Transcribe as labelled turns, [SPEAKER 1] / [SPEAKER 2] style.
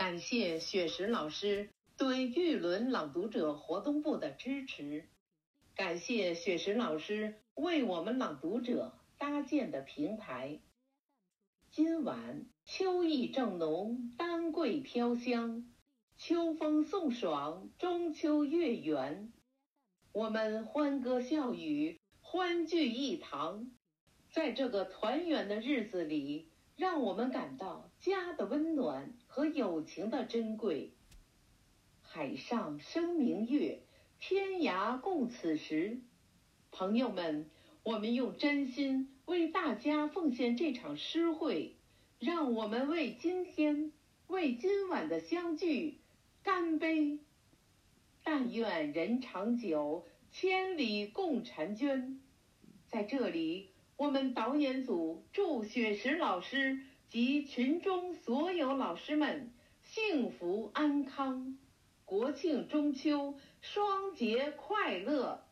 [SPEAKER 1] 感谢雪石老师对玉轮朗读者活动部的支持，感谢雪石老师为我们朗读者搭建的平台。今晚秋意正浓，丹桂飘香，秋风送爽，中秋月圆，我们欢歌笑语，欢聚一堂，在这个团圆的日子里。让我们感到家的温暖和友情的珍贵。海上生明月，天涯共此时。朋友们，我们用真心为大家奉献这场诗会，让我们为今天、为今晚的相聚干杯！但愿人长久，千里共婵娟。在这里。我们导演组祝雪石老师及群中所有老师们幸福安康，国庆中秋双节快乐。